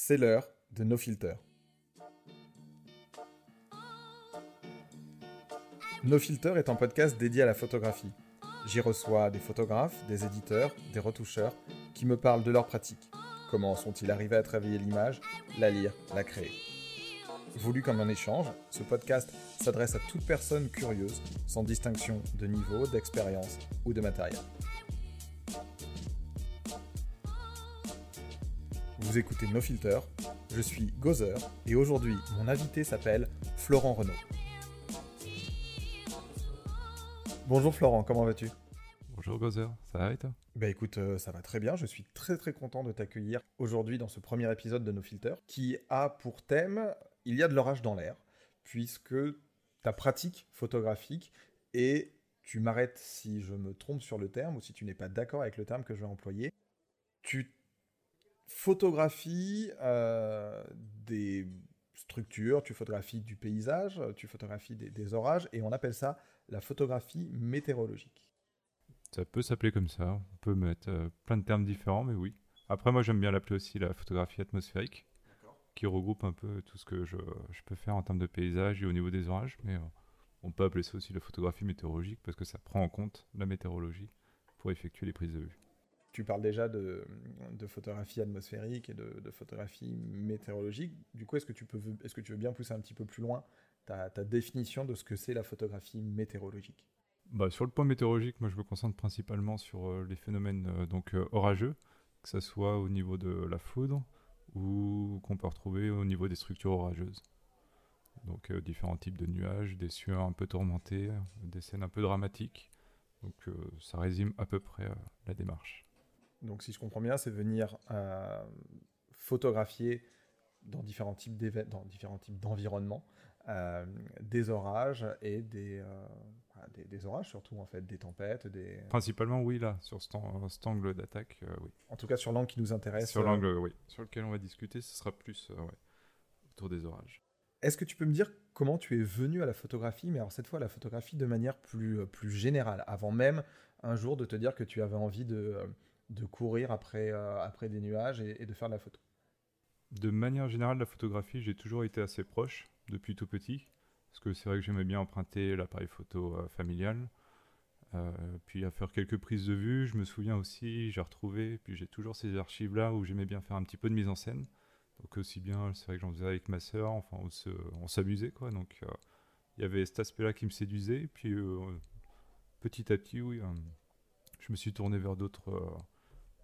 C'est l'heure de No Filter. No Filter est un podcast dédié à la photographie. J'y reçois des photographes, des éditeurs, des retoucheurs qui me parlent de leur pratique. Comment sont-ils arrivés à travailler l'image, la lire, la créer? Voulu comme un échange, ce podcast s'adresse à toute personne curieuse, sans distinction de niveau, d'expérience ou de matériel. Vous écoutez No Filter, je suis Gozer et aujourd'hui mon invité s'appelle Florent Renaud. Bonjour Florent, comment vas-tu? Bonjour Gozer, ça va et toi? Bah écoute, euh, ça va très bien, je suis très très content de t'accueillir aujourd'hui dans ce premier épisode de No Filter qui a pour thème Il y a de l'orage dans l'air, puisque ta pratique photographique et tu m'arrêtes si je me trompe sur le terme ou si tu n'es pas d'accord avec le terme que je vais employer. Tu photographies euh, des structures, tu photographies du paysage, tu photographies des, des, orages, et on appelle ça la photographie météorologique. Ça peut s'appeler comme ça, on peut mettre euh, plein de termes différents, mais oui. Après, moi j'aime bien l'appeler aussi la photographie atmosphérique, qui regroupe un peu tout ce que je, je, peux faire en termes de paysage et au niveau des orages, mais euh, on peut appeler ça aussi la photographie météorologique, parce que ça prend en compte la météorologie pour effectuer les prises de vue tu parles déjà de, photographie atmosphérique et de, photographie météorologique. Du coup, est-ce que, tu peux, est-ce que tu veux bien pousser un petit peu plus loin ta, définition de ce que c'est la photographie météorologique? Bah, Sur le point météorologique, moi je me concentre principalement sur euh, les phénomènes euh, donc, euh, orageux, que ce soit au niveau de la foudre ou qu'on peut retrouver au niveau des structures orageuses. Donc différents types de nuages, des cieux un peu tourmentés, des scènes un peu dramatiques. Donc ça résume à peu près la démarche. Donc, si je comprends bien, c'est venir euh, photographier dans différents types dans différents types d'environnements euh, des orages et des, euh, des, des, orages surtout en fait, des tempêtes, des. Principalement, oui, là, sur cet, cet angle d'attaque, oui. En tout cas, sur l'angle qui nous intéresse. Sur l'angle, oui, sur lequel on va discuter, ce sera plus ouais, autour des orages. Est-ce que tu peux me dire comment tu es venu à la photographie, mais alors cette fois la photographie de manière plus, plus générale, avant même un jour de te dire que tu avais envie de de courir après, euh, après des nuages et, de faire de la photo De manière générale, la photographie, j'ai toujours été assez proche depuis tout petit. Parce que c'est vrai que j'aimais bien emprunter l'appareil photo euh, familial. Euh, puis à faire quelques prises de vue, je me souviens aussi, j'ai retrouvé, puis j'ai toujours ces archives-là où j'aimais bien faire un petit peu de mise en scène. Donc aussi bien, c'est vrai que j'en faisais avec ma sœur, enfin on s'amusait quoi. Donc il y avait cet aspect-là qui me séduisait. Puis petit à petit, oui, je me suis tourné vers d'autres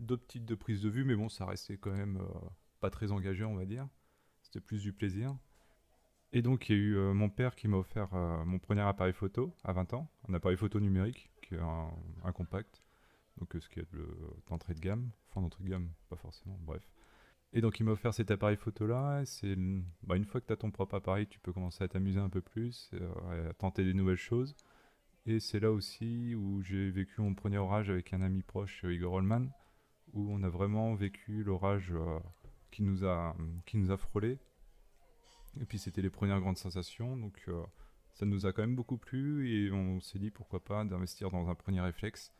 d'autres types de prises de vue, mais bon, ça restait quand même euh, pas très engagé, on va dire. C'était plus du plaisir. Et donc, il y a eu euh, mon père qui m'a offert euh, mon premier appareil photo à 20 ans, un appareil photo numérique, qui est un, compact, donc ce qui est d'entrée de gamme, enfin d'entrée de gamme, pas forcément, bref. Et donc, il m'a offert cet appareil photo-là. C'est bah, une fois que tu as ton propre appareil, tu peux commencer à t'amuser un peu plus, à tenter des nouvelles choses. Et c'est là aussi où j'ai vécu mon premier orage avec un ami proche, Igor Holman, où on a vraiment vécu l'orage euh, qui, nous a, qui nous a frôlé. Et puis c'était les premières grandes sensations, donc euh, ça nous a quand même beaucoup plu et on s'est dit pourquoi pas d'investir dans un premier réflexe.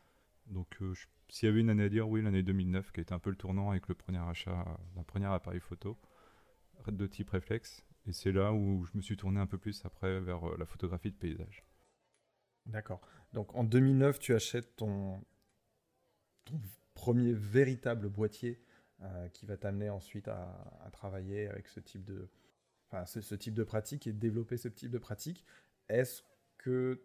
Donc euh, s'il y avait une année à dire, oui, l'année 2009 qui a été un peu le tournant avec le premier achat d'un premier appareil photo de type réflexe. Et c'est là où je me suis tourné un peu plus après vers la photographie de paysage. D'accord. Donc en 2009, tu achètes ton, ton premier véritable boîtier euh, qui va t'amener ensuite à, travailler avec ce type de, enfin, ce, type de pratique et développer ce type de pratique. Est-ce que,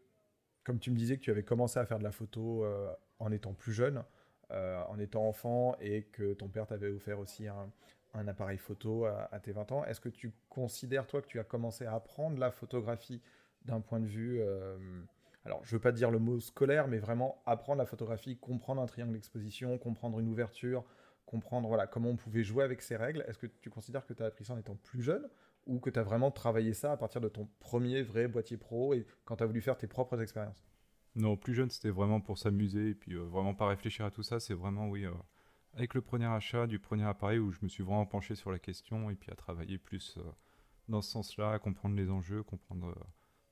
comme tu me disais que tu avais commencé à faire de la photo euh, en étant plus jeune, euh, en étant enfant, et que ton père t'avait offert aussi un, appareil photo à, tes 20 ans, est-ce que tu considères, toi, que tu as commencé à apprendre la photographie d'un point de vue alors je veux pas dire le mot scolaire, mais vraiment apprendre la photographie, comprendre un triangle d'exposition, comprendre une ouverture, comprendre voilà, comment on pouvait jouer avec ces règles. Est-ce que tu considères que tu as appris ça en étant plus jeune ou que tu as vraiment travaillé ça à partir de ton premier vrai boîtier pro et quand tu as voulu faire tes propres expériences? Non, plus jeune, c'était vraiment pour s'amuser et puis euh, vraiment pas réfléchir à tout ça. C'est vraiment, oui, euh, avec le premier achat du premier appareil où je me suis vraiment penché sur la question et puis à travailler plus euh, dans ce sens-là, à comprendre les enjeux, comprendre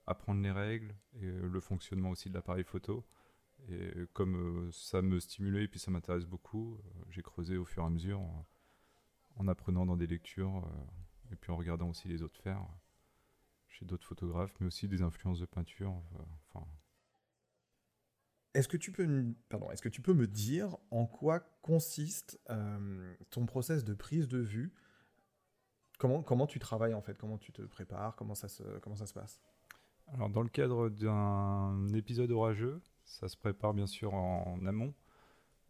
apprendre les règles et le fonctionnement aussi de l'appareil photo. Et comme euh, ça me stimulait et puis ça m'intéresse beaucoup, euh, j'ai creusé au fur et à mesure en, en apprenant dans des lectures et puis en regardant aussi les autres faire chez d'autres photographes, mais aussi des influences de peinture. Est-ce que, tu peux, pardon, est-ce que tu peux me dire en quoi consiste euh, ton process de prise de vue? Comment, comment tu travailles en fait? Comment tu te prépares? Comment ça, se, comment ça se passe? Alors dans le cadre d'un épisode orageux, ça se prépare bien sûr en amont.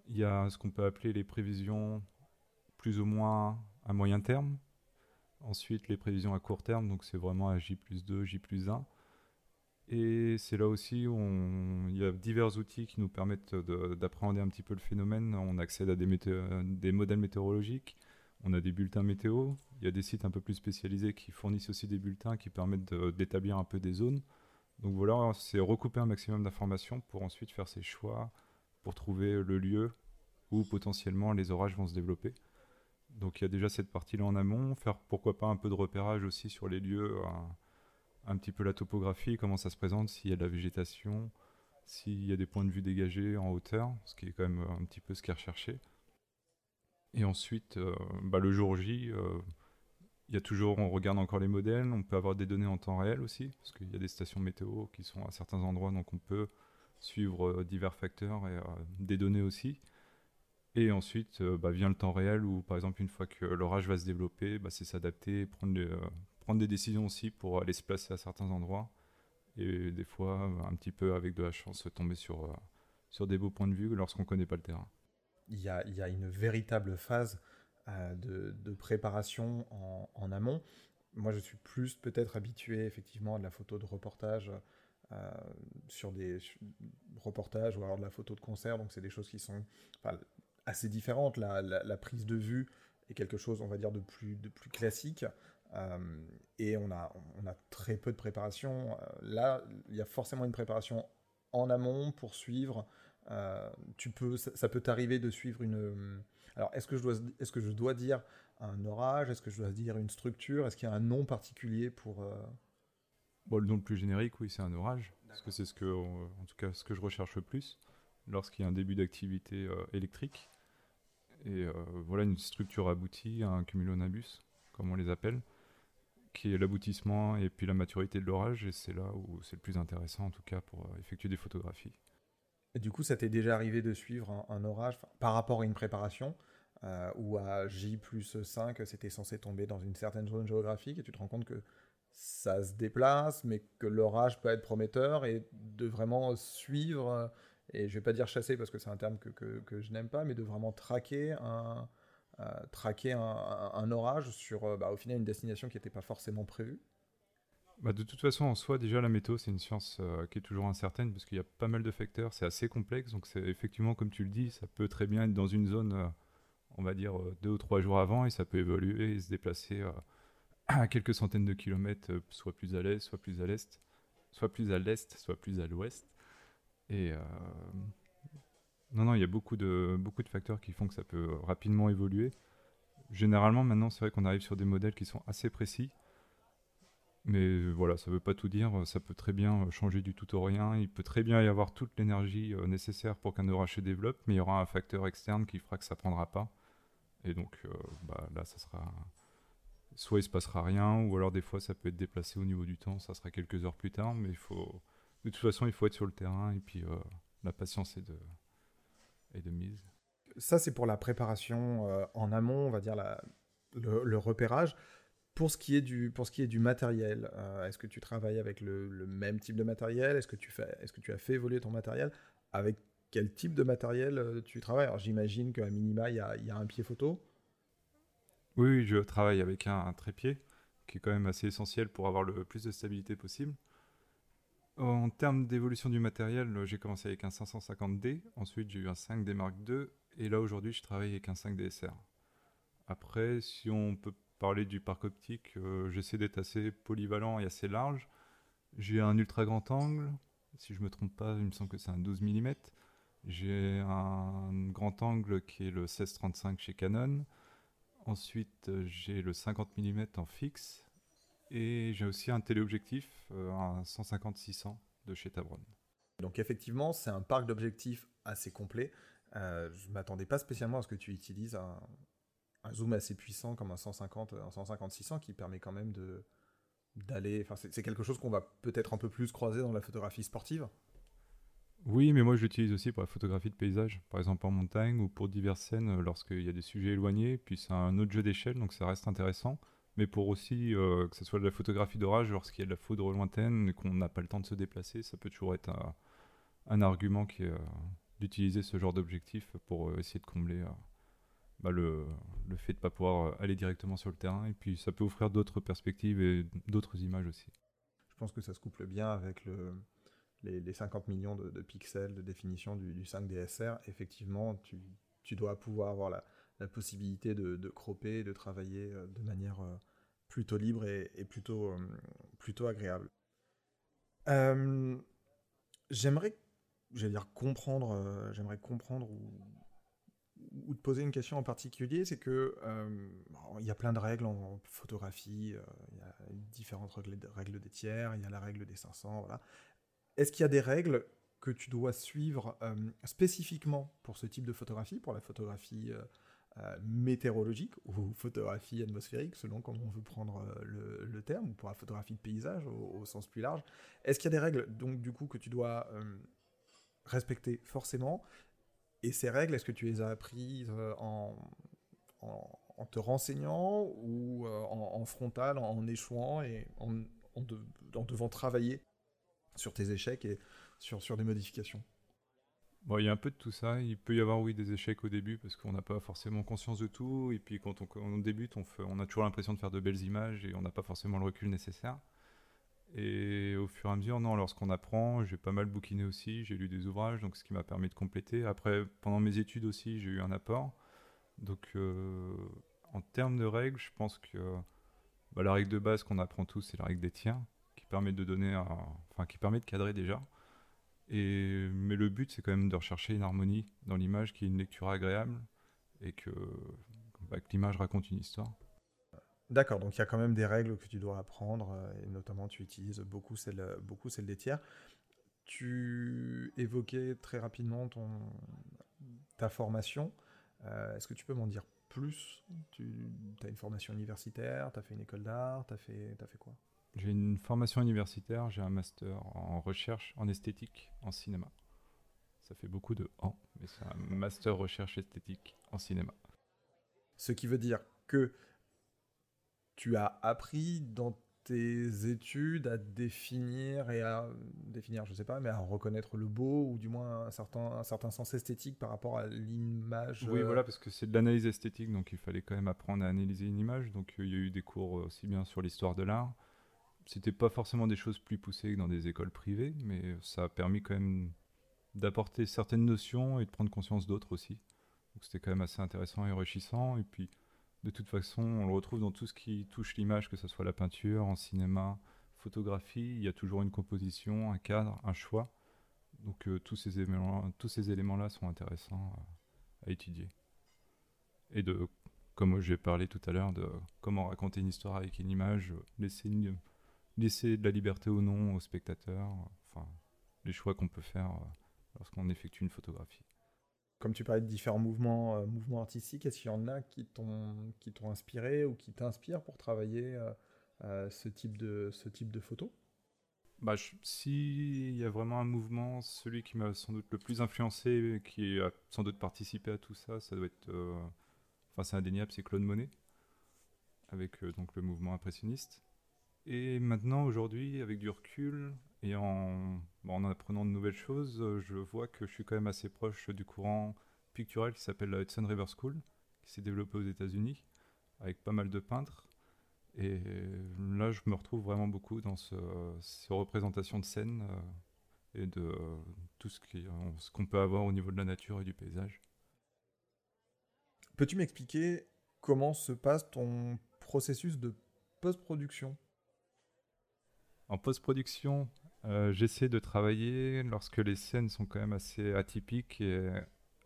Il y a ce qu'on peut appeler les prévisions plus ou moins à moyen terme. Ensuite les prévisions à court terme, donc c'est vraiment à J plus 2, J plus 1. Et c'est là aussi où il y a divers outils qui nous permettent d'appréhender un petit peu le phénomène. On accède à des, modèles météorologiques, on a des bulletins météo, il y a des sites un peu plus spécialisés qui fournissent aussi des bulletins qui permettent d'établir un peu des zones. Donc voilà, c'est recouper un maximum d'informations pour ensuite faire ses choix, pour trouver le lieu où potentiellement les orages vont se développer. Donc il y a déjà cette partie-là en amont, faire pourquoi pas un peu de repérage aussi sur les lieux un petit peu la topographie, comment ça se présente, s'il y a de la végétation, s'il y a des points de vue dégagés en hauteur, ce qui est quand même un petit peu ce qui est recherché. Et ensuite, euh, bah, le jour J, euh, il y a toujours, on regarde encore les modèles, on peut avoir des données en temps réel aussi, parce qu'il y a des stations météo qui sont à certains endroits, donc on peut suivre euh, divers facteurs et des données aussi. Et ensuite bah, vient le temps réel où, par exemple, une fois que l'orage va se développer, bah, c'est s'adapter, prendre des décisions aussi pour aller se placer à certains endroits. Et des fois, un petit peu avec de la chance, tomber sur, sur des beaux points de vue lorsqu'on ne connaît pas le terrain. Il y a, une véritable phase euh, de, préparation en, amont. Moi, je suis plus peut-être habitué effectivement à de la photo de reportage euh, sur des reportages ou alors de la photo de concert. Donc, c'est des choses qui sont assez différentes. La, prise de vue est quelque chose, on va dire, de plus, classique. Euh, et on a, très peu de préparation. Là, il y a forcément une préparation en amont pour suivre. Euh, tu peux, ça, peut t'arriver de suivre une. Alors, est-ce que je dois, est-ce que je dois dire un orage? Est-ce que je dois dire une structure? Est-ce qu'il y a un nom particulier pour Bon, le nom le plus générique, oui, c'est un orage, parce que c'est ce que, en tout cas, ce que je recherche le plus lorsqu'il y a un début d'activité électrique. Et voilà une structure aboutie, un cumulonimbus, comme on les appelle qui est l'aboutissement et puis la maturité de l'orage, et c'est là où c'est le plus intéressant en tout cas pour euh, effectuer des photographies. Et du coup, ça t'est déjà arrivé de suivre un, orage par rapport à une préparation euh, où à J plus 5, c'était censé tomber dans une certaine zone géographique et tu te rends compte que ça se déplace, mais que l'orage peut être prometteur et de vraiment suivre, et je vais pas dire chasser parce que c'est un terme que, que, je n'aime pas, mais de vraiment traquer un, traquer un, orage sur euh, bah, au final une destination qui n'était pas forcément prévue bah, de toute façon, en soi, déjà, la météo, c'est une science euh, qui est toujours incertaine parce qu'il y a pas mal de facteurs, c'est assez complexe. Donc, c'est effectivement, comme tu le dis, ça peut très bien être dans une zone, euh, on va dire, deux ou trois jours avant et ça peut évoluer et se déplacer à quelques centaines de kilomètres, soit plus à l'est, soit plus à l'est, soit plus à l'est, soit plus à l'ouest. Et non, non, il y a beaucoup de, beaucoup de facteurs qui font que ça peut rapidement évoluer. Généralement, maintenant, c'est vrai qu'on arrive sur des modèles qui sont assez précis. Mais voilà, ça ne veut pas tout dire. Ça peut très bien changer du tout au rien. Il peut très bien y avoir toute l'énergie euh, nécessaire pour qu'un orage se développe, mais il y aura un facteur externe qui fera que ça ne prendra pas. Et donc euh, bah, là, ça sera. Soit il se passera rien, ou alors des fois ça peut être déplacé au niveau du temps, ça sera quelques heures plus tard, mais il faut. De toute façon, il faut être sur le terrain, et puis euh, la patience est de, mise Ça, c'est pour la préparation en amont, on va dire le, repérage. Pour ce qui est du, matériel, euh, est-ce que tu travailles avec le, même type de matériel? Est-ce que, tu as fait évoluer ton matériel? Avec quel type de matériel euh, tu travailles? Alors j'imagine qu'à minima, il y a, un pied photo. Oui, je travaille avec un, trépied, qui est quand même assez essentiel pour avoir le plus de stabilité possible. En termes d'évolution du matériel, euh, j'ai commencé avec un 550D, ensuite j'ai eu un 5D Mark II, et là aujourd'hui je travaille avec un 5D SR. Après, si on peut parler du parc optique, euh, j'essaie d'être assez polyvalent et assez large. J'ai un ultra grand angle, si je me trompe pas, il me semble que c'est un 12 mm. J'ai un grand angle qui est le 1635 chez Canon. Ensuite, j'ai le 50 mm en fixe et j'ai aussi un téléobjectif, euh, un 150-600 de chez Tabron. Donc effectivement, c'est un parc d'objectifs assez complet. Euh, je ne m'attendais pas spécialement à ce que tu utilises un, zoom assez puissant comme un 150, un 150-600 qui permet quand même de d'aller. Enfin, c'est quelque chose qu'on va peut-être un peu plus croiser dans la photographie sportive. Oui, mais moi je l'utilise aussi pour la photographie de paysage, par exemple en montagne ou pour diverses scènes euh, lorsqu'il y a des sujets éloignés. Puis c'est un autre jeu d'échelle, donc ça reste intéressant. Mais pour aussi euh, que ce soit de la photographie d'orage lorsqu'il y a de la foudre lointaine et qu'on n'a pas le temps de se déplacer, ça peut toujours être un, argument qui est euh, d'utiliser ce genre d'objectif pour essayer de combler bah, le, le, fait de ne pas pouvoir aller directement sur le terrain. Et puis ça peut offrir d'autres perspectives et d'autres images aussi. Je pense que ça se couple bien avec le, les, 50 millions de, pixels de définition du, 5 DSR, effectivement, tu, dois pouvoir avoir la, possibilité de, de cropper, de travailler euh, de manière euh, plutôt libre et, plutôt, euh, plutôt agréable. j'aimerais, j'allais dire comprendre, j'aimerais comprendre ou, ou, te poser une question en particulier, c'est que il y a plein de règles en photographie, il y a différentes règles, des tiers, il y a la règle des 500, voilà. Est-ce qu'il y a des règles que tu dois suivre euh, spécifiquement pour ce type de photographie, pour la photographie euh, euh, météorologique ou photographie atmosphérique, selon comment on veut prendre le, terme, ou pour la photographie de paysage au, sens plus large? Est-ce qu'il y a des règles, donc, du coup, que tu dois respecter forcément Et ces règles, est-ce que tu les as apprises en, en, te renseignant ou en, frontal, en, échouant et en, devant travailler sur tes échecs et sur, des modifications? Bon, il y a un peu de tout ça. Il peut y avoir, oui, des échecs au début parce qu'on n'a pas forcément conscience de tout. Et puis, quand on, débute, on a toujours l'impression de faire de belles images et on n'a pas forcément le recul nécessaire. Et au fur et à mesure, non, lorsqu'on apprend, j'ai pas mal bouquiné aussi, j'ai lu des ouvrages, donc ce qui m'a permis de compléter. Après, pendant mes études aussi, j'ai eu un apport. Donc, euh, en termes de règles, je pense que bah, la règle de base qu'on apprend tous, c'est la règle des tiers permet de donner, enfin qui permet de cadrer déjà. Et mais le but c'est quand même de rechercher une harmonie dans l'image qui est une lecture agréable et que, bah, que l'image raconte une histoire. D'accord, donc il y a quand même des règles que tu dois apprendre, euh, et notamment tu utilises beaucoup celle, beaucoup celle des tiers. Tu évoquais très rapidement ton, ta formation. Euh, est-ce que tu peux m'en dire plus? Tu as une formation universitaire, tu as fait une école d'art, tu as, fait, as fait quoi? J'ai une formation universitaire, j'ai un master en recherche en esthétique en cinéma. Ça fait beaucoup de en, mais c'est un master recherche esthétique en cinéma. Ce qui veut dire que tu as appris dans tes études à définir et à définir, je sais pas, mais à reconnaître le beau ou du moins un certain, un certain sens esthétique par rapport à l'image. Oui, voilà, parce que c'est de l'analyse esthétique, donc il fallait quand même apprendre à analyser une image. Donc il y a eu des cours aussi bien sur l'histoire de l'art, c'était pas forcément des choses plus poussées que dans des écoles privées, mais ça a permis quand même d'apporter certaines notions et de prendre conscience d'autres aussi. Donc c'était quand même assez intéressant et enrichissant. Et puis, de toute façon, on le retrouve dans tout ce qui touche l'image, que ce soit la peinture, en cinéma, photographie. Il y a toujours une composition, un cadre, un choix. Donc euh, tous ces éléments-là sont intéressants à étudier. Et de, comme j'ai parlé tout à l'heure, de comment raconter une histoire avec une image, laisser de la liberté ou non au spectateur, enfin, les choix qu'on peut faire euh, lorsqu'on effectue une photographie. Comme tu parlais de différents mouvements, euh, mouvements artistiques, est-ce qu'il y en a qui t'ont, inspiré ou qui t'inspirent pour travailler euh, ce, type de, ce type de photo? Bah, S'il y a vraiment un mouvement, celui qui m'a sans doute le plus influencé, qui a sans doute participé à tout ça, ça doit être, enfin c'est indéniable, c'est Claude Monet, avec donc le mouvement impressionniste. Et maintenant, aujourd'hui, avec du recul et en, en apprenant de nouvelles choses, euh, je vois que je suis quand même assez proche du courant pictural qui s'appelle la Hudson River School, qui s'est développé aux États-Unis, avec pas mal de peintres. Et là, je me retrouve vraiment beaucoup dans ce, ces représentations de scène euh, et de tout ce qu'on peut avoir au niveau de la nature et du paysage. Peux-tu m'expliquer comment se passe ton processus de post-production? En post-production, euh, j'essaie de travailler lorsque les scènes sont quand même assez atypiques et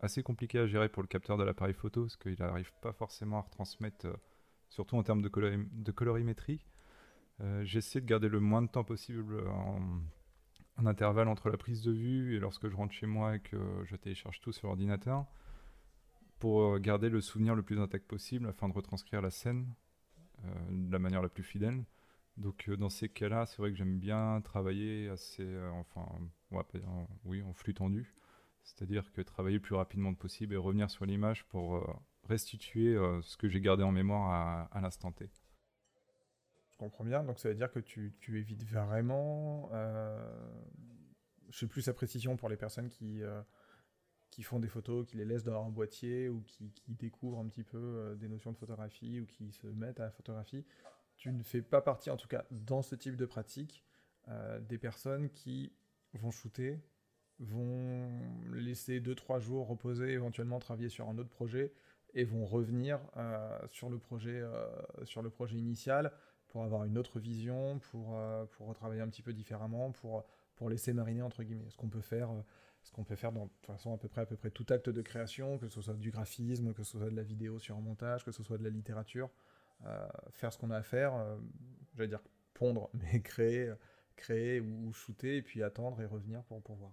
assez compliquées à gérer pour le capteur de l'appareil photo, parce qu'il n'arrive pas forcément à retransmettre, euh, surtout en termes de, colorimétrie. Euh, j'essaie de garder le moins de temps possible en, intervalle entre la prise de vue et lorsque je rentre chez moi et que je télécharge tout sur l'ordinateur pour garder le souvenir le plus intact possible afin de retranscrire la scène de la manière la plus fidèle. Donc dans ces cas-là, c'est vrai que j'aime bien travailler assez, enfin, oui, en flux tendu. C'est-à-dire que travailler le plus rapidement possible et revenir sur l'image pour euh, restituer euh, ce que j'ai gardé en mémoire à, l'instant T. Je comprends bien, donc ça veut dire que tu, évites vraiment. Euh, je sais plus sa précision pour les personnes qui, euh, qui font des photos, qui les laissent dans un boîtier ou qui, qui découvrent un petit peu des notions de photographie ou qui se mettent à la photographie. Tu ne fais pas partie, en tout cas dans ce type de pratique, des personnes qui vont shooter vont laisser 2-3 jours reposer, éventuellement travailler sur un autre projet, et vont revenir euh, sur, le projet, euh, sur le projet initial pour avoir une autre vision, pour, euh, pour retravailler un petit peu différemment, pour, pour laisser mariner, entre guillemets. Ce qu'on peut faire ce qu'on peut faire dans, de toute façon à peu près à peu près tout acte de création, que ce soit du graphisme, que ce soit de la vidéo sur un montage, que ce soit de la littérature, faire ce qu'on a à faire, j'allais dire pondre, mais créer, créer ou, shooter et puis attendre et revenir pour, pour voir.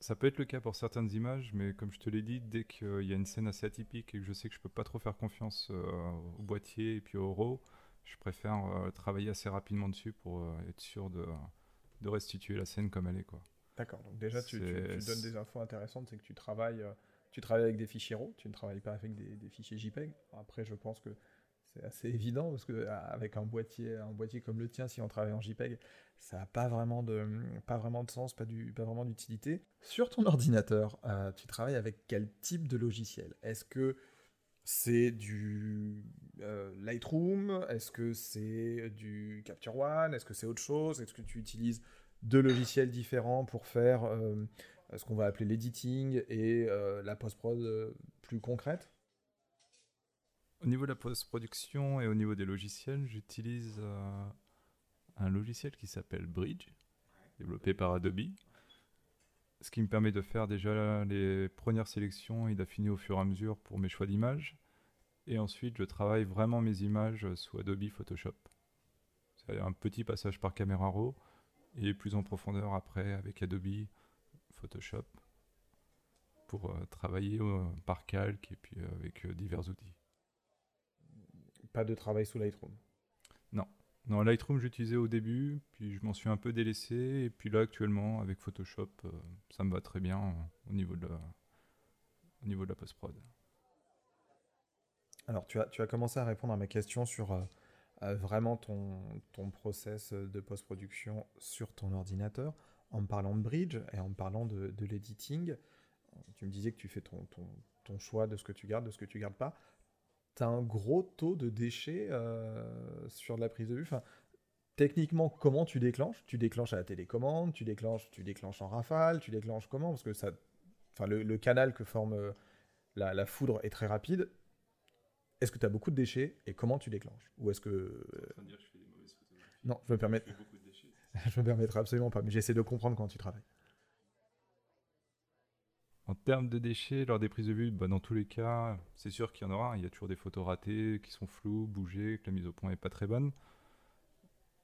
Ça peut être le cas pour certaines images, mais comme je te l'ai dit, dès qu'il y a une scène assez atypique et que je sais que je peux pas trop faire confiance euh, au boîtier et puis au RAW, je préfère euh, travailler assez rapidement dessus pour euh, être sûr de, de, restituer la scène comme elle est. D'accord, donc déjà tu, donnes des infos intéressantes, c'est que tu travailles, tu travailles avec des fichiers RAW, tu ne travailles pas avec des, des fichiers JPEG. Après, je pense que c'est assez évident parce que avec un boîtier, un boîtier comme le tien, si on travaille en JPEG, ça n'a pas vraiment de, pas vraiment de sens, pas, du, pas vraiment d'utilité. Sur ton ordinateur, euh, tu travailles avec quel type de logiciel? Est-ce que c'est du euh, Lightroom? Est-ce que c'est du Capture One? Est-ce que c'est autre chose? Est-ce que tu utilises deux logiciels différents pour faire euh, ce qu'on va appeler l'editing et la post-prod plus concrète? Au niveau de la post-production et au niveau des logiciels, j'utilise euh, un logiciel qui s'appelle Bridge, développé par Adobe. Ce qui me permet de faire déjà les premières sélections et d'affiner au fur et à mesure pour mes choix d'images. Et ensuite, je travaille vraiment mes images sous Adobe Photoshop. C'est un petit passage par caméra RAW et plus en profondeur après avec Adobe Photoshop pour euh, travailler euh, par calque et puis avec divers outils pas de travail sous Lightroom. Non. Non, Lightroom j'utilisais au début, puis je m'en suis un peu délaissé, et puis là actuellement avec Photoshop, euh, ça me va très bien euh, au niveau de la, au niveau de la post-prod. Alors tu as, tu as commencé à répondre à ma question sur euh, vraiment ton, ton process de post-production sur ton ordinateur, en me parlant de bridge et en me parlant de, de l'editing. Tu me disais que tu fais ton, ton, ton choix de ce que tu gardes, de ce que tu gardes pas tu as un gros taux de déchets euh, sur la prise de vue. Enfin, techniquement, comment tu déclenches? Tu déclenches à la télécommande, tu déclenches, tu déclenches en rafale, tu déclenches comment? Parce que ça, enfin, le, canal que forme euh, la, foudre est très rapide. Est-ce que tu as beaucoup de déchets et comment tu déclenches? Ou est-ce que. Non, je me permettre. je me permettrai absolument pas, mais j'essaie de comprendre quand tu travailles. En termes de déchets, lors des prises de vue, bah, dans tous les cas, c'est sûr qu'il y en aura. Il y a toujours des photos ratées, qui sont floues, bougées, que la mise au point n'est pas très bonne.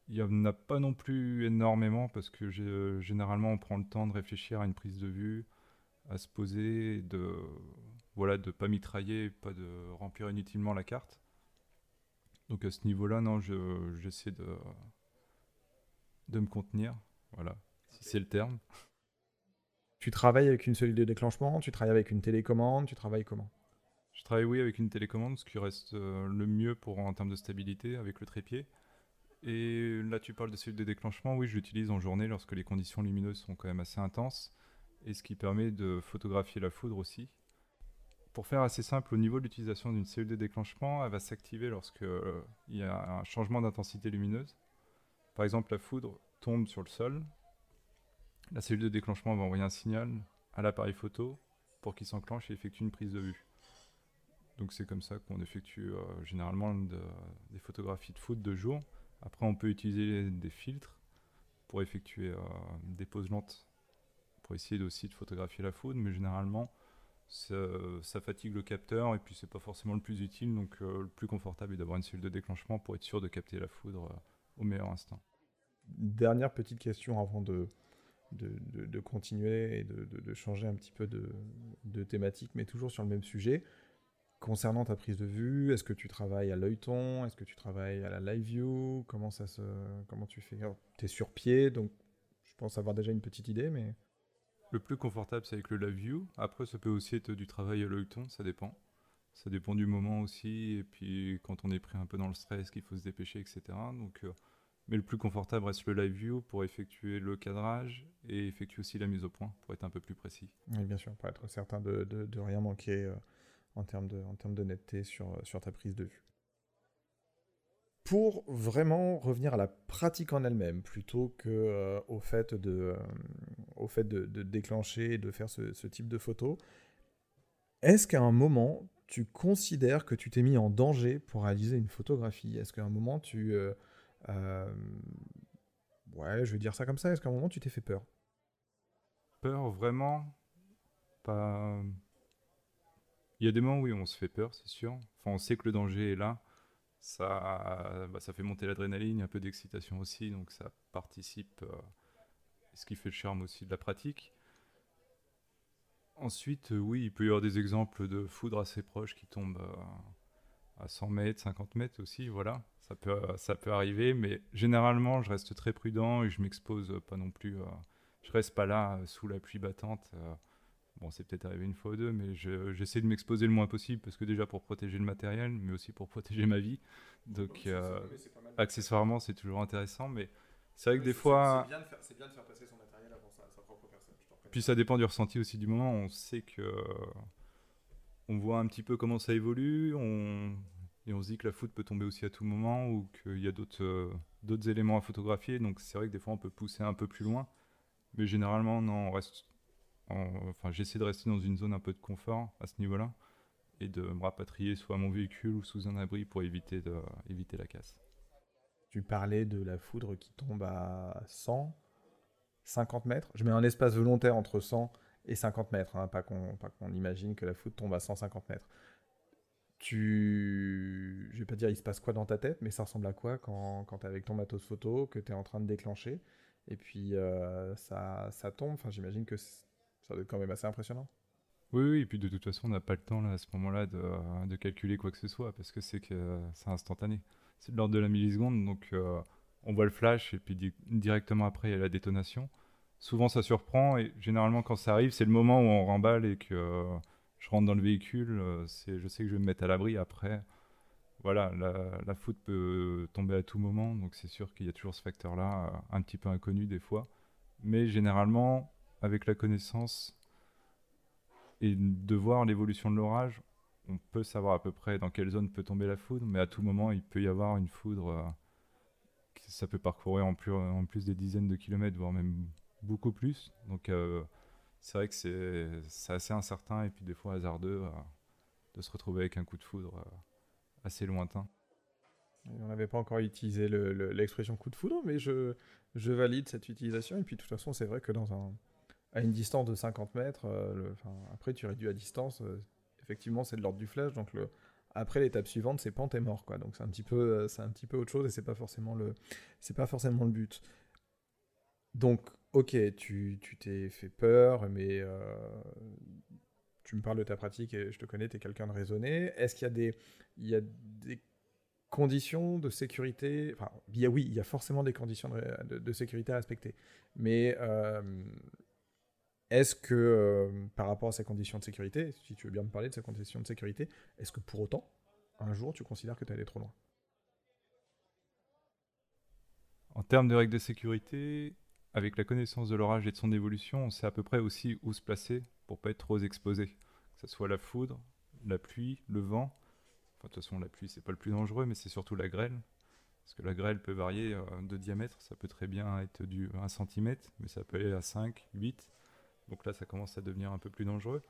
Il n'y en a pas non plus énormément parce que généralement on prend le temps de réfléchir à une prise de vue, à se poser, de voilà, de pas mitrailler, pas de remplir inutilement la carte. Donc à ce niveau-là, non, j'essaie de de me contenir, voilà, si c'est le terme. Tu travailles avec une cellule de déclenchement, tu travailles avec une télécommande, tu travailles comment? Je travaille oui avec une télécommande, ce qui reste euh, le mieux pour en termes de stabilité avec le trépied. Et là tu parles de cellule de déclenchement, oui je l'utilise en journée lorsque les conditions lumineuses sont quand même assez intenses, et ce qui permet de photographier la foudre aussi. Pour faire assez simple, au niveau de l'utilisation d'une cellule de déclenchement, elle va s'activer lorsque euh, il y a un changement d'intensité lumineuse. Par exemple, la foudre tombe sur le sol, la cellule de déclenchement va envoyer un signal à l'appareil photo pour qu'il s'enclenche et effectue une prise de vue. Donc c'est comme ça qu'on effectue euh, généralement des photographies de foot de jour. Après on peut utiliser des filtres pour effectuer euh, des poses lentes pour essayer aussi de photographier la foudre, mais généralement ça, fatigue le capteur et puis c'est pas forcément le plus utile, donc euh, le plus confortable est d'avoir une cellule de déclenchement pour être sûr de capter la foudre au meilleur instant. Dernière petite question avant de, de, continuer et de, changer un petit peu de, thématique, mais toujours sur le même sujet. Concernant ta prise de vue, est-ce que tu travailles à l'œilleton Est-ce que tu travailles à la live view Comment ça se, comment tu fais? Tu es sur pied, donc je pense avoir déjà une petite idée, mais le plus confortable c'est avec le live view. Après, ça peut aussi être du travail à l'œilleton, ça dépend. Ça dépend du moment aussi, et puis quand on est pris un peu dans le stress, qu'il faut se dépêcher, etc. Donc, euh, mais le plus confortable reste le live view pour effectuer le cadrage et effectuer aussi la mise au point pour être un peu plus précis. Oui, bien sûr, pour être certain de, de, rien manquer. Euh, en termes de, en termes de netteté sur, sur ta prise de vue. Pour vraiment revenir à la pratique en elle-même, plutôt que euh, au fait, de, euh, au fait de, déclencher et de faire ce type de photo, est-ce qu'à un moment, tu considères que tu t'es mis en danger pour réaliser une photographie? Est-ce qu'à un moment, tu... Euh, ouais, je vais dire ça comme ça. Est-ce qu'à un moment, tu t'es fait peur? Peur, vraiment? Pas il y a des moments où on se fait peur, c'est sûr. Enfin, on sait que le danger est là. Ça, bah, ça fait monter l'adrénaline, un peu d'excitation aussi, donc ça participe, euh, ce qui fait le charme aussi de la pratique. Ensuite, euh, oui, il peut y avoir des exemples de foudre assez proches qui tombent euh, à 100 mètres, 50 mètres aussi, voilà. Ça peut, ça peut arriver, mais généralement, je reste très prudent et je m'expose pas non plus. je reste pas là sous la pluie battante. Bon, c'est peut-être arrivé une fois ou deux, mais j'essaie de m'exposer le moins possible parce que déjà pour protéger le matériel, mais aussi pour protéger ma vie. Donc, euh, accessoirement, c'est toujours intéressant, mais c'est vrai que des fois. C'est bien, de faire passer son matériel avant sa, propre personne. Puis ça dépend du ressenti aussi du moment. On sait que. On voit un petit peu comment ça évolue, on, et on se dit que la foot peut tomber aussi à tout moment ou qu'il y a d'autres euh, d'autres éléments à photographier. Donc c'est vrai que des fois on peut pousser un peu plus loin, mais généralement on reste enfin, j'essaie de rester dans une zone un peu de confort à ce niveau-là et de me rapatrier soit à mon véhicule ou sous un abri pour éviter la casse. Tu parlais de la foudre qui tombe à 100, 50 mètres. Je mets un espace volontaire entre 100 et 50 mètres, hein, pas qu'on imagine que la foudre tombe à 150 mètres. Tu. Je vais pas dire il se passe quoi dans ta tête, mais ça ressemble à quoi quand, quand tu avec ton matos photo, que tu es en train de déclencher, et puis euh, ça, ça tombe. Enfin, j'imagine que ça doit être quand même assez impressionnant. Oui, oui, et puis de toute façon, on n'a pas le temps là, à ce moment-là de, de, calculer quoi que ce soit parce que c'est que c'est instantané. C'est de l'ordre de la milliseconde, donc euh, on voit le flash et puis directement après il y a la détonation. Souvent ça surprend et généralement quand ça arrive, c'est le moment où on remballe et que je rentre dans le véhicule. Euh, je sais que je vais me mettre à l'abri après. Voilà, la, foot peut tomber à tout moment, donc c'est sûr qu'il y a toujours ce facteur-là, un petit peu inconnu des fois. Mais généralement, avec la connaissance et de voir l'évolution de l'orage, on peut savoir à peu près dans quelle zone peut tomber la foudre, mais à tout moment, il peut y avoir une foudre. Euh, ça peut parcourir en plus, des dizaines de kilomètres, voire même beaucoup plus. Donc, euh, c'est vrai que c'est assez incertain et puis des fois hasardeux euh, de se retrouver avec un coup de foudre assez lointain. On n'avait pas encore utilisé l'expression coup de foudre, mais je, valide cette utilisation. Et puis, de toute façon, c'est vrai que dans à une distance de 50 mètres. Euh, après, tu réduis à distance. Euh, effectivement, c'est de l'ordre du flash. Donc, après, l'étape suivante, c'est pente et mort. Donc, c'est un, petit peu, euh, un petit peu autre chose et c'est pas pas forcément le but. Donc, ok, tu, t'es fait peur, mais tu me parles de ta pratique et je te connais, tu es quelqu'un de raisonné. Est-ce qu'il y a des, conditions de sécurité Enfin, oui, il y a forcément des conditions de, sécurité à respecter. Mais est-ce que, euh, par rapport à ces conditions de sécurité, si tu veux bien me parler de ces conditions de sécurité, est-ce que pour autant, un jour, tu considères que tu es allé trop loin? En termes de règles de sécurité, avec la connaissance de l'orage et de son évolution, on sait à peu près aussi où se placer pour pas être trop exposé. Que ce soit la foudre, la pluie, le vent. Enfin, de toute façon, la pluie, c'est pas le plus dangereux, mais c'est surtout la grêle. Parce que la grêle peut varier euh, de diamètre. Ça peut très bien être du 1 cm, mais ça peut aller à 5, 8. Donc là, ça commence à devenir un peu plus dangereux.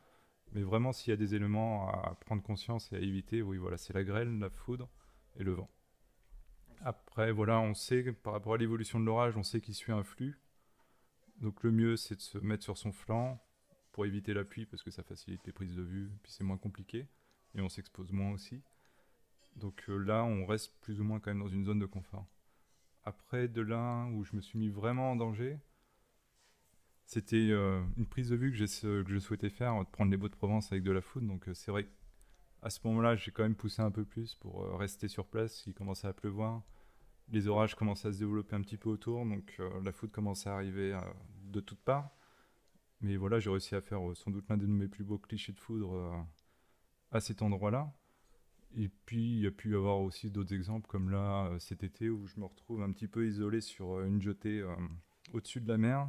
Mais vraiment, s'il y a des éléments à prendre conscience et à éviter, oui, voilà, c'est la grêle, la foudre et le vent. Après, voilà, on sait, par rapport à l'évolution de l'orage, on sait qu'il suit un flux. Donc le mieux, c'est de se mettre sur son flanc pour éviter la pluie, parce que ça facilite les prises de vue, puis c'est moins compliqué, et on s'expose moins aussi. Donc euh, là, on reste plus ou moins quand même dans une zone de confort. Après, de là où je me suis mis vraiment en danger, C'était une prise de vue que, je souhaitais faire, de prendre les baux de Provence avec de la foudre. Donc c'est vrai qu'à ce moment-là, j'ai quand même poussé un peu plus pour rester sur place. Il commençait à pleuvoir. Les orages commençaient à se développer un petit peu autour. Donc la foudre commençait à arriver de toutes parts. Mais voilà, j'ai réussi à faire sans doute l'un de mes plus beaux clichés de foudre à cet endroit-là. Et puis, il y a pu y avoir aussi d'autres exemples, comme là, euh, cet été, où je me retrouve un petit peu isolé sur euh, une jetée euh, au-dessus de la mer,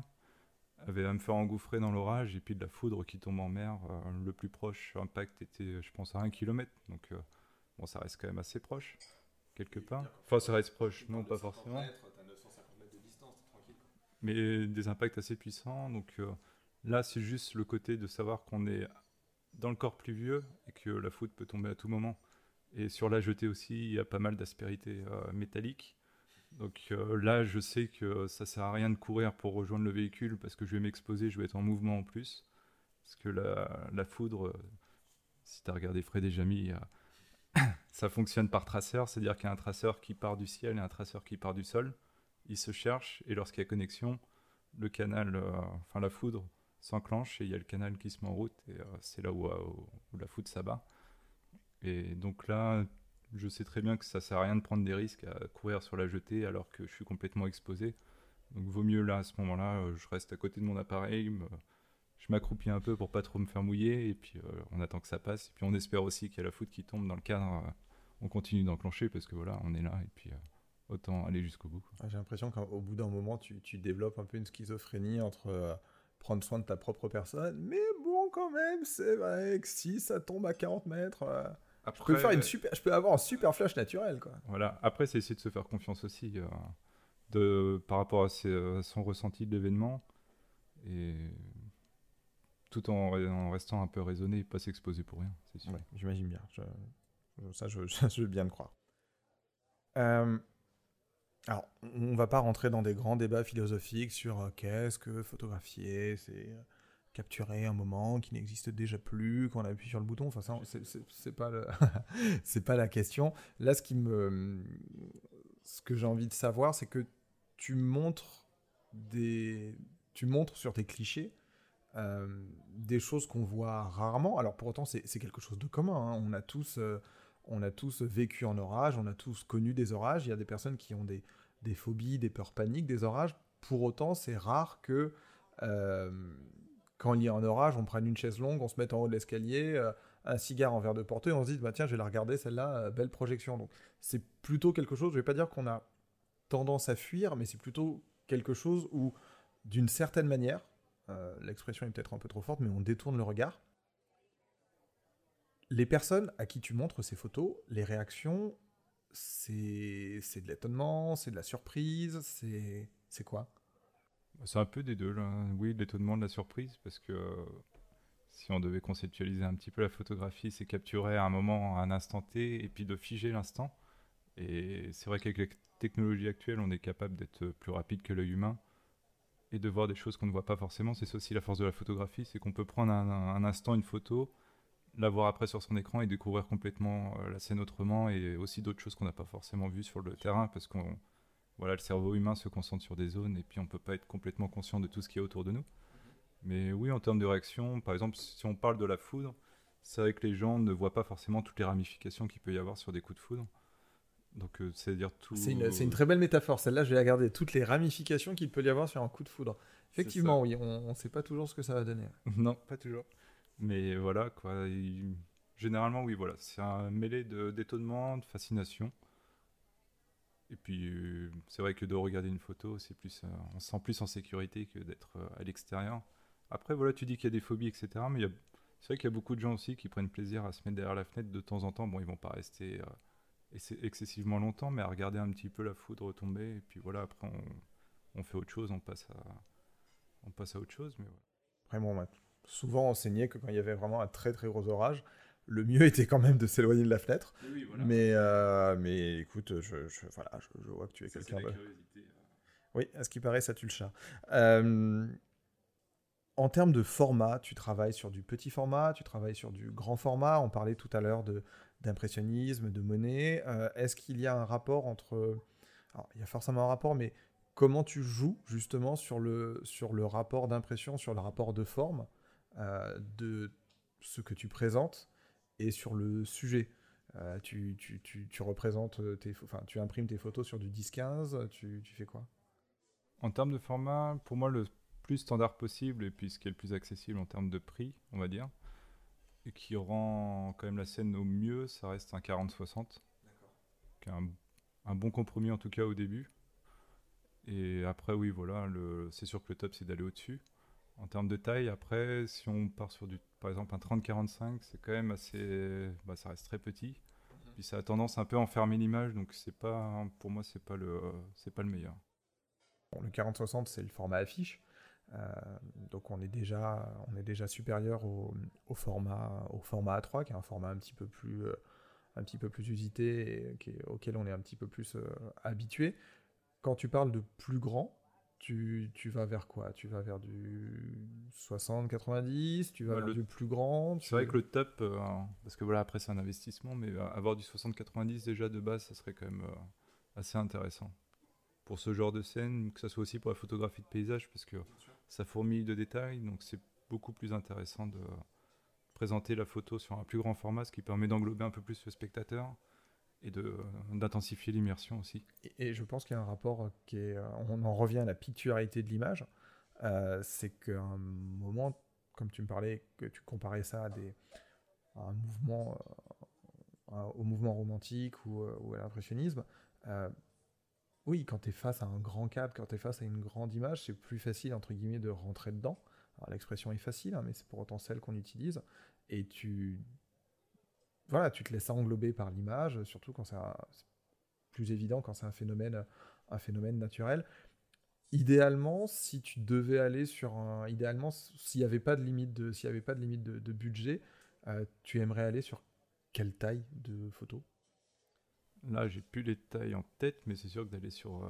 avait à me faire engouffrer dans l'orage, et puis de la foudre qui tombe en mer. le plus proche impact était, je pense, à un kilomètre. Donc, bon, ça reste quand même assez proche, quelque part. Enfin, ça reste proche, non, pas forcément. Mais des impacts assez puissants. Donc, là, c'est juste le côté de savoir qu'on est dans le corps pluvieux et que la foudre peut tomber à tout moment. Et sur la jetée aussi, il y a pas mal d'aspérités euh, métalliques. Donc euh, là, je sais que ça sert à rien de courir pour rejoindre le véhicule parce que je vais m'exposer, je vais être en mouvement en plus. Parce que la, la foudre, si tu as regardé Fred et Jamy, ça fonctionne par traceur, c'est-à-dire qu'il y a un traceur qui part du ciel et un traceur qui part du sol. Ils se cherchent et lorsqu'il y a connexion, le canal, euh, enfin la foudre s'enclenche et il y a le canal qui se met en route et c'est là où, où, la foudre s'abat. Et donc là, je sais très bien que ça sert à rien de prendre des risques à courir sur la jetée alors que je suis complètement exposé. Donc vaut mieux là à ce moment-là, euh, je reste à côté de mon appareil, je m'accroupis un peu pour pas trop me faire mouiller et puis euh, on attend que ça passe. Et puis on espère aussi qu'il y a la foudre qui tombe dans le cadre. Euh, on continue d'enclencher parce que voilà, on est là et puis autant aller jusqu'au bout. J'ai l'impression qu'au bout d'un moment, tu, tu, développes un peu une schizophrénie entre prendre soin de ta propre personne, mais bon quand même, c'est vrai que si ça tombe à 40 mètres je peux faire une super, je peux avoir un super flash naturel, quoi. Voilà. Après, c'est essayer de se faire confiance aussi euh, de, par rapport à, son ressenti de l'événement et tout en, restant un peu raisonné et pas s'exposer pour rien, c'est sûr. J'imagine bien. ça, je, je, veux bien le croire. Euh, alors, on va pas rentrer dans des grands débats philosophiques sur euh, qu'est-ce que photographier, c'est capturer un moment qui n'existe déjà plus quand on appuie sur le bouton. Enfin, ça, c'est pas c'est pas la question. Là, ce qui me, ce que j'ai envie de savoir, c'est que tu montres des, tu montres sur tes clichés euh, des choses qu'on voit rarement. Alors pour autant, c'est quelque chose de commun. Hein. On a tous, euh, on a tous vécu en orage, on a tous connu des orages. Il y a des personnes qui ont des, phobies, des peurs paniques des orages. Pour autant, c'est rare que euh, quand il y a un orage, on prenne une chaise longue, on se met en haut de l'escalier, un cigare en verre de portée, on se dit bah tiens, je vais la regarder celle-là, belle projection. Donc c'est plutôt quelque chose, je vais pas dire qu'on a tendance à fuir, mais c'est plutôt quelque chose où d'une certaine manière, euh, l'expression est peut-être un peu trop forte, mais on détourne le regard. Les personnes à qui tu montres ces photos, les réactions, c'est de l'étonnement, c'est de la surprise, c'est quoi? C'est un peu des deux, là. Oui, l'étonnement de la surprise, parce que si on devait conceptualiser un petit peu la photographie, c'est capturer un moment, un instant T, et puis de figer l'instant. Et c'est vrai qu'avec les technologies actuelles, on est capable d'être plus rapide que l'œil humain et de voir des choses qu'on ne voit pas forcément. C'est aussi la force de la photographie, c'est qu'on peut prendre un, instant une photo, la voir après sur son écran et découvrir complètement euh, la scène autrement et aussi d'autres choses qu'on n'a pas forcément vues sur le terrain parce qu'on voilà, le cerveau humain se concentre sur des zones et puis on peut pas être complètement conscient de tout ce qui est autour de nous. Mais oui, en termes de réaction, par exemple, si on parle de la foudre, c'est vrai que les gens ne voient pas forcément toutes les ramifications qu'il peut y avoir sur des coups de foudre. Donc, euh, c'est-à-dire tout. C'est une, très belle métaphore. Celle-là, je vais la garder. Toutes les ramifications qu'il peut y avoir sur un coup de foudre. Effectivement, oui, on ne sait pas toujours ce que ça va donner. non, pas toujours. Mais voilà, quoi. Généralement, oui, voilà. C'est un mêlé d'étonnement, de fascination. Et puis, euh, c'est vrai que de regarder une photo, c'est plus, euh, on se sent plus en sécurité que d'être à l'extérieur. Après, voilà, tu dis qu'il y a des phobies, etc. Mais c'est vrai qu'il y a beaucoup de gens aussi qui prennent plaisir à se mettre derrière la fenêtre de temps en temps. Bon, ils vont pas rester excessivement longtemps, mais à regarder un petit peu la foudre tomber. Et puis voilà, après, on, fait autre chose, on passe à, on passe à autre chose. Mais Après, bon, on souvent enseigné que quand il y avait vraiment un très très gros orage, le mieux était quand même de s'éloigner de la fenêtre. Mais, euh, mais écoute, je, voilà, je, vois que tu es quelqu'un de... Euh. Oui, à ce qui paraît, ça tue le chat. Euh, en termes de format, tu travailles sur du petit format, tu travailles sur du grand format. On parlait tout à l'heure d'impressionnisme, de, monnaie. Est-ce qu'il y a un rapport entre... Alors, il y a forcément un rapport, mais comment tu joues justement sur le, sur le rapport d'impression, sur le rapport de forme euh, de ce que tu présentes et sur le sujet? Euh, tu, tu, tu, tu, représentes tes, enfin, tu imprimes tes photos sur du 10-15, tu, tu fais quoi? En termes de format, pour moi, le plus standard possible et puis ce qui est le plus accessible en termes de prix, on va dire, et qui rend quand même la scène au mieux, ça reste un 40-60. Qui est un, un, bon compromis en tout cas au début. Et après, oui, voilà, c'est sûr que le top c'est d'aller au-dessus. En termes de taille, après, si on part sur du, par exemple un 30-45, c'est quand même assez, bah, ça reste très petit. Mhm. Puis ça a tendance un peu à enfermer l'image, donc c'est pas, pour moi, c'est pas le, c'est pas le meilleur. Bon, le 40-60, c'est le format affiche. Euh, donc on est déjà, on est déjà supérieur au, format, au format A3, qui est un format un petit peu plus, euh, un petit peu plus usité et auquel on est un petit peu plus euh, habitué. Quand tu parles de plus grand, tu, tu, vas vers quoi? Tu vas vers du 60-90 Tu vas vers le... du plus grand? C'est vrai que le top, parce que voilà, après c'est un investissement, mais avoir du 60-90 déjà de base, ça serait quand même assez intéressant. Pour ce genre de scène, que ce soit aussi pour la photographie de paysage, parce que ça fourmille de détails, donc c'est beaucoup plus intéressant de présenter la photo sur un plus grand format, ce qui permet d'englober un peu plus le spectateur et d'intensifier l'immersion aussi. Et, je pense qu'il y a un rapport qui est, on en revient à la picturalité de l'image, euh, c'est qu'à un moment, comme tu me parlais, que tu comparais ça à, des, un mouvement, euh, au mouvement romantique euh, ou à l'impressionnisme, oui, quand tu es face à un grand cadre, quand tu es face à une grande image, c'est plus facile, entre guillemets, de rentrer dedans. l'expression est facile, hein, mais c'est pour autant celle qu'on utilise. Et tu... Voilà, tu te laisses englober par l'image, surtout quand c'est plus évident, quand c'est un phénomène, naturel. Idéalement, si tu devais aller sur un... Idéalement, s'il n'y avait pas de limite de, avait pas de, limite de, budget, euh, tu aimerais aller sur quelle taille de photo? Là, j'ai plus les tailles en tête, mais c'est sûr que d'aller sur. Euh,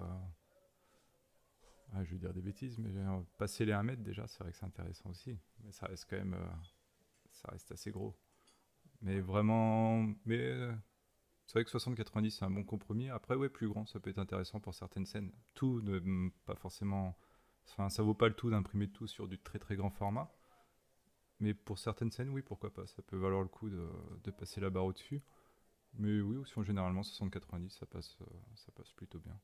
ah, je vais dire des bêtises, mais passer les 1 mètre déjà, c'est vrai que c'est intéressant aussi. Mais ça reste quand même. Euh, ça reste assez gros. Mais vraiment. Mais. Euh, c'est vrai que 60-90, c'est un bon compromis. Après, ouais, plus grand, ça peut être intéressant pour certaines scènes. Tout ne pas forcément. Enfin, ça vaut pas le tout d'imprimer tout sur du très très grand format. Mais pour certaines scènes, oui, pourquoi pas. Ça peut valoir le coup de passer la barre au-dessus. Mais oui, aussi généralement 60-90, ça passe, euh, ça passe plutôt bien.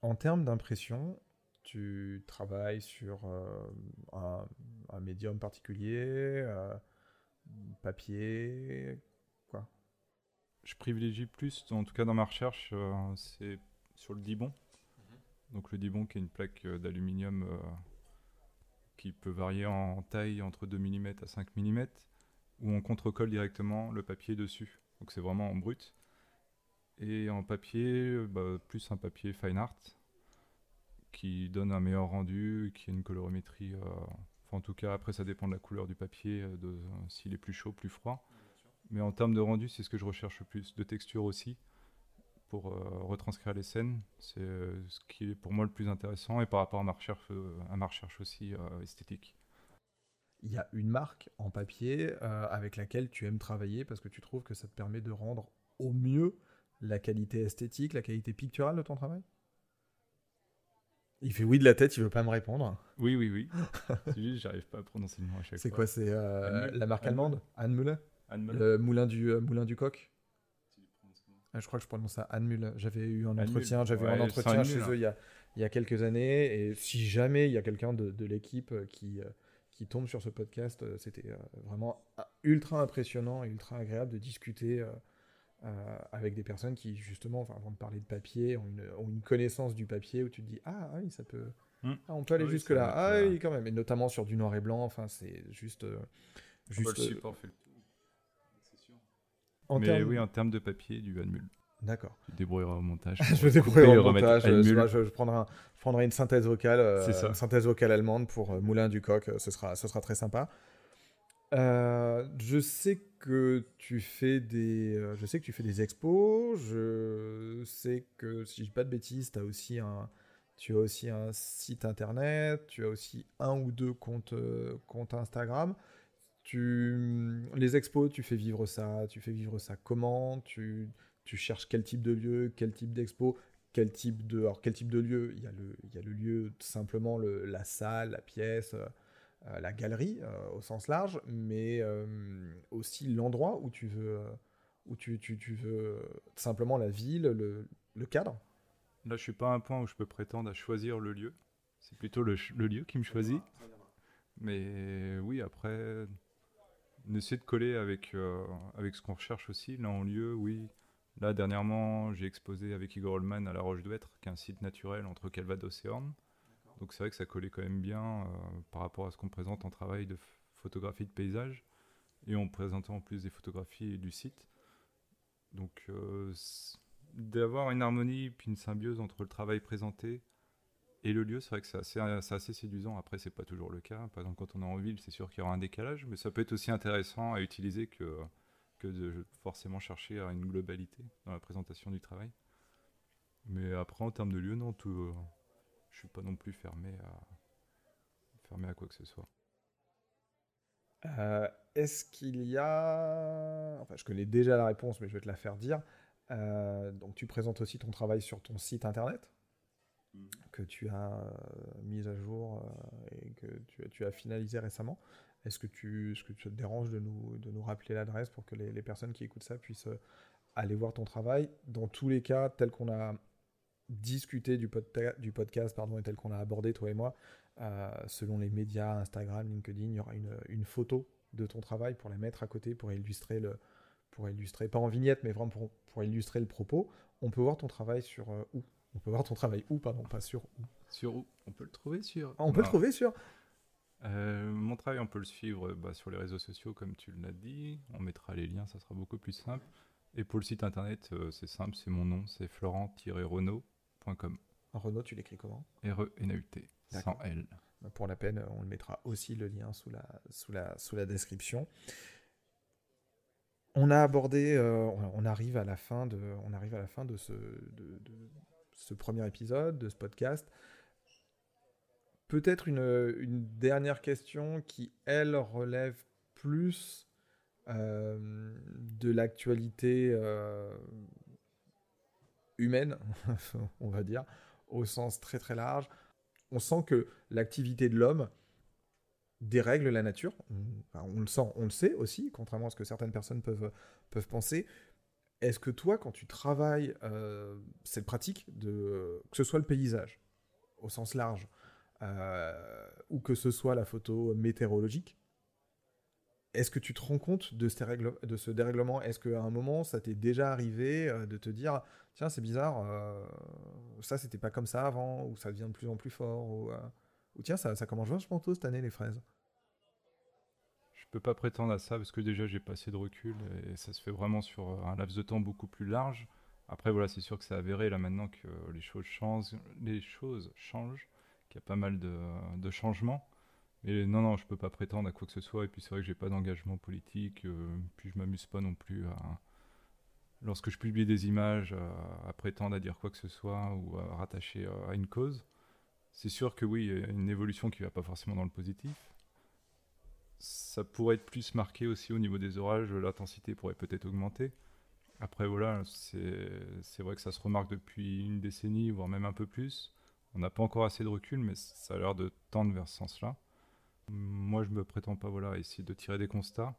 En termes d'impression, tu travailles sur euh, un, médium particulier, euh, papier, quoi? Je privilégie plus, en tout cas dans ma recherche, c'est sur le Dibon. Mhm. Donc le Dibon qui est une plaque d'aluminium qui peut varier en taille entre 2 mm à 5 mm, où on contre-colle directement le papier dessus. Donc c'est vraiment en brut. Et en papier, bah, plus un papier fine art qui donne un meilleur rendu, qui a une colorimétrie. Euh, enfin, en tout cas, après, ça dépend de la couleur du papier, euh, de s'il est plus chaud, plus froid. Mais en termes de rendu, c'est ce que je recherche le plus. De texture aussi, pour euh, retranscrire les scènes. C'est ce qui est pour moi le plus intéressant et par rapport à ma recherche, à ma recherche aussi esthétique il y a une marque en papier euh, avec laquelle tu aimes travailler parce que tu trouves que ça te permet de rendre au mieux la qualité esthétique, la qualité picturale de ton travail? Il fait oui de la tête, il veut pas me répondre. Oui, oui, oui. c'est juste, j'arrive pas à prononcer le nom à chaque fois. C'est quoi C'est euh, la marque allemande? Anne Muller? Le moulin du, euh, moulin du coq? Ah, je crois que je prononce ça Anne Muller. J'avais eu un entretien, j'avais un entretien chez eux il y, a, il y, a, quelques années. Et si jamais il y a quelqu'un de, de l'équipe qui, qui tombe sur ce podcast. Euh, c'était euh, vraiment ultra impressionnant et ultra agréable de discuter euh, avec des personnes qui, justement, avant de parler de papier, ont une, connaissance du papier où tu te dis Ah, oui, ça peut. Hmm. Ah, on peut aller ah jusque-là. Ah oui, quand même. Et notamment sur du noir et blanc. Enfin, c'est juste. juste le support fait le En Mais oui, en termes de papier, du Van D'accord. Tu te débrouilleras au montage. je me débrouillerai au montage. Je, je, prendrai une synthèse vocale, euh, synthèse vocale allemande pour euh, Moulin du Coq. Ce sera, ce sera très sympa. Euh, je sais que tu fais des, je sais que tu fais des expos. Je sais que si je dis pas de bêtises, as aussi un, tu as aussi un site internet. Tu as aussi un ou deux comptes, comptes Instagram. Tu, les expos, tu fais vivre ça. Tu fais vivre ça comment Tu tu cherches quel type de lieu, quel type d'expo, quel type de, alors, quel type de lieu il y, a le, il y a le lieu, simplement le, la salle, la pièce, euh, la galerie au sens large, mais aussi l'endroit où tu veux, où tu, tu, tu, veux simplement la ville, le, le cadre. Là, je suis pas à un point où je peux prétendre à choisir le lieu. C'est plutôt le, le, lieu qui me choisit. Mais oui, après, essayer de coller avec, euh, avec ce qu'on recherche aussi. Là, en lieu, oui. Là, dernièrement, j'ai exposé avec Igor Holman à La Roche d'Ouêtre, qui est un site naturel entre Calvados et Orne. Donc c'est vrai que ça collait quand même bien euh, par rapport à ce qu'on présente en travail de photographie de paysage. Et on présentait en plus des photographies du site. Donc euh, d'avoir une harmonie puis une symbiose entre le travail présenté et le lieu, c'est vrai que c'est assez, assez, séduisant. Après, c'est pas toujours le cas. Par exemple, quand on est en ville, c'est sûr qu'il y aura un décalage, mais ça peut être aussi intéressant à utiliser que, que de forcément chercher à une globalité dans la présentation du travail. Mais après, en termes de lieu, non, tout, euh, je suis pas non plus fermé à, fermé à quoi que ce soit. Euh, est-ce qu'il y a. Enfin, je connais déjà la réponse, mais je vais te la faire dire. Euh, donc, tu présentes aussi ton travail sur ton site internet que tu as euh, mis à jour et que tu, as finalisé récemment. Est-ce que, tu, ce que tu te dérange de nous, de nous rappeler l'adresse pour que les, personnes qui écoutent ça puissent euh, aller voir ton travail? Dans tous les cas, tel qu'on a discuté du, du podcast pardon, et tel qu'on a abordé, toi et moi, selon les médias, Instagram, LinkedIn, il y aura une, une, photo de ton travail pour la mettre à côté pour illustrer le, pour illustrer, pas en vignette, mais vraiment pour, pour illustrer le propos. On peut voir ton travail sur où? On peut voir ton travail où, pardon, pas sur où. Sur où? On peut le trouver sur. Ah, on peut le trouver sur. Euh, mon travail, on peut le suivre bah, sur les réseaux sociaux, comme tu l'as dit. On mettra les liens, ça sera beaucoup plus simple. Et pour le site internet, euh, c'est simple, c'est mon nom, c'est florent-renault.com. Renault, tu l'écris comment? R-E-N-A-U-T, sans L. Bah, pour la peine, on le mettra aussi le lien sous la, sous la, sous la description. On a abordé, euh, on arrive à la fin de, on arrive à la fin de ce, de, ce premier épisode, de ce podcast. Peut-être une, dernière question qui, elle, relève plus euh, de l'actualité euh, humaine, on va dire, au sens très très large. On sent que l'activité de l'homme dérègle la nature. on le sent, on le sait aussi, contrairement à ce que certaines personnes peuvent, peuvent penser. Est-ce que toi, quand tu travailles euh, cette pratique, que ce soit le paysage, au sens large, ou que ce soit la photo météorologique, est-ce que tu te rends compte de, ce dérèglement? Est-ce qu'à un moment, ça t'est déjà arrivé euh, de te dire Tiens, c'est bizarre, ça, c'était pas comme ça avant, ou ça devient de plus en plus fort, ou, ou tiens, ça, ça commence vachement tôt cette année, les fraises? Je peux pas prétendre à ça parce que déjà j'ai pas assez de recul et ça se fait vraiment sur un laps de temps beaucoup plus large. Après voilà, c'est sûr que c'est avéré là maintenant que les choses changent, les choses changent, qu'il y a pas mal de, changements. Mais non, non, je peux pas prétendre à quoi que ce soit. Et puis c'est vrai que j'ai pas d'engagement politique. Euh, puis je m'amuse pas non plus à, lorsque je publie des images, à, prétendre à dire quoi que ce soit ou à rattacher à une cause. C'est sûr que oui, il y a une évolution qui va pas forcément dans le positif ça pourrait être plus marqué aussi au niveau des orages, l'intensité pourrait peut-être augmenter. Après, voilà, c'est vrai que ça se remarque depuis une décennie, voire même un peu plus. On n'a pas encore assez de recul, mais ça a l'air de tendre vers ce sens-là. Moi, je me prétends pas voilà, essayer de tirer des constats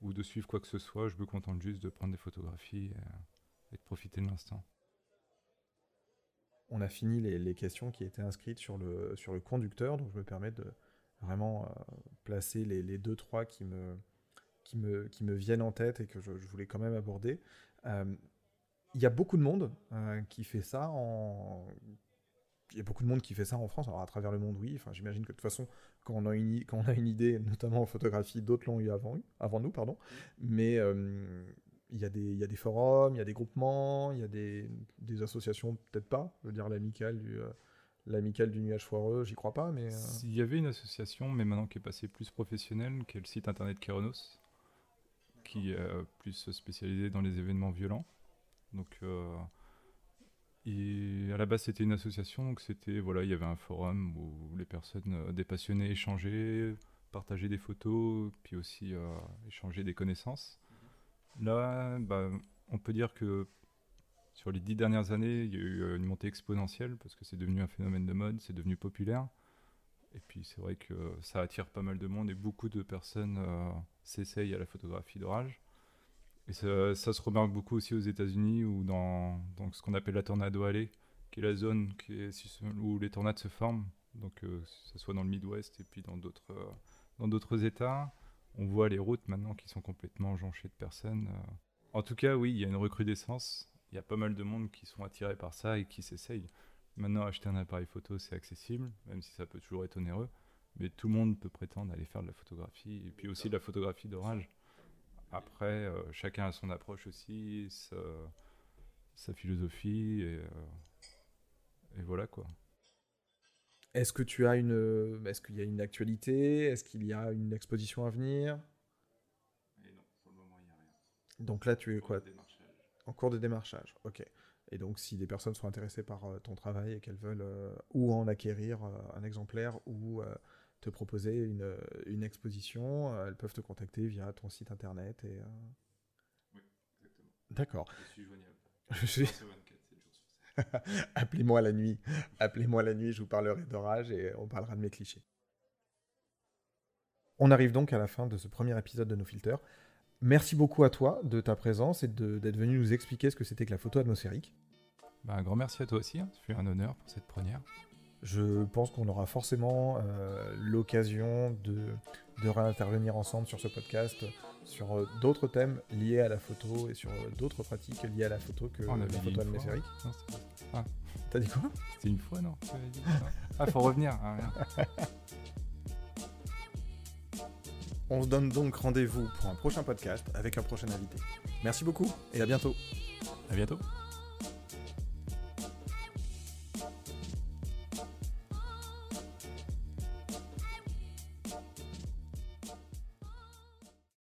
ou de suivre quoi que ce soit. Je me contente juste de prendre des photographies et, de profiter de l'instant. On a fini les, questions qui étaient inscrites sur le, sur le conducteur, donc je me permets de, vraiment euh, placer les, les, deux, trois qui me, qui, me, qui me viennent en tête et que je, voulais quand même aborder. Euh, il y a beaucoup de monde euh, qui fait ça en. Il y a beaucoup de monde qui fait ça en France, alors à travers le monde, oui. Enfin, j'imagine que de toute façon, quand on a une, quand on a une idée, notamment en photographie, d'autres l'ont eu avant, avant nous, pardon. Mais il y, a des, il y a des forums, il y a des groupements, il y a des, des associations, peut-être pas, je veux dire l'amicale du, l'amicale du nuage foireux, j'y crois pas, mais... Euh, il y avait une association, mais maintenant qui est passée plus professionnelle, qui est le site internet Keronos, qui est euh, plus spécialisé dans les événements violents. Donc, euh, et à la base, c'était une association, donc c'était, voilà, il y avait un forum où les personnes, des passionnés échangeaient, partageaient des photos, puis aussi échanger des connaissances. Là, bah, on peut dire que sur les dix dernières années, il y a eu euh, une montée exponentielle parce que c'est devenu un phénomène de mode, c'est devenu populaire. Et puis c'est vrai que ça attire pas mal de monde et beaucoup de personnes euh, s'essayent à la photographie d'orage. Et ça, se remarque beaucoup aussi aux États-Unis ou dans, ce qu'on appelle la Tornado Alley, qui est la zone où les tornades se forment. Donc, que ce soit dans le Midwest et puis d'autres, dans d'autres États. On voit les routes maintenant qui sont complètement jonchées de personnes. En tout cas, oui, il y a une recrudescence. Il y a pas mal de monde qui sont attirés par ça et qui s'essayent. Maintenant, acheter un appareil photo, c'est accessible, même si ça peut toujours être onéreux. Mais tout le monde peut prétendre aller faire de la photographie, et puis aussi de la photographie d'orage. Après, euh, chacun a son approche aussi, sa, sa philosophie, et, euh, et, voilà quoi. Est-ce que tu as une, est-ce qu'il y a une actualité? Est-ce qu'il y a une exposition à venir? Et Non, pour le moment il n'y a rien. Donc là, tu es quoi? En cours de démarchage. Ok. Et donc, si des personnes sont intéressées par euh, ton travail et qu'elles veulent euh, ou en acquérir euh, un exemplaire ou te proposer une, une, exposition, elles peuvent te contacter via ton site internet. Et, Oui, exactement. D'accord. Je suis joignable. Je suis... Appelez-moi la nuit. Appelez-moi la nuit, je vous parlerai d'orage et on parlera de mes clichés. On arrive donc à la fin de ce premier épisode de nos filters. Merci beaucoup à toi de ta présence et d'être venu nous expliquer ce que c'était que la photo atmosphérique. Bah, un grand merci à toi aussi, hein. un honneur pour cette première. Je pense qu'on aura forcément euh, l'occasion de, de réintervenir ensemble sur ce podcast sur euh, d'autres thèmes liés à la photo et sur euh, d'autres pratiques liées à la photo que On la photo atmosphérique. Ah. T'as dit quoi? C'était une fois, non Ah, faut revenir. Ah, On se donne donc rendez-vous pour un prochain podcast avec un prochain invité. Merci beaucoup et à bientôt. À bientôt.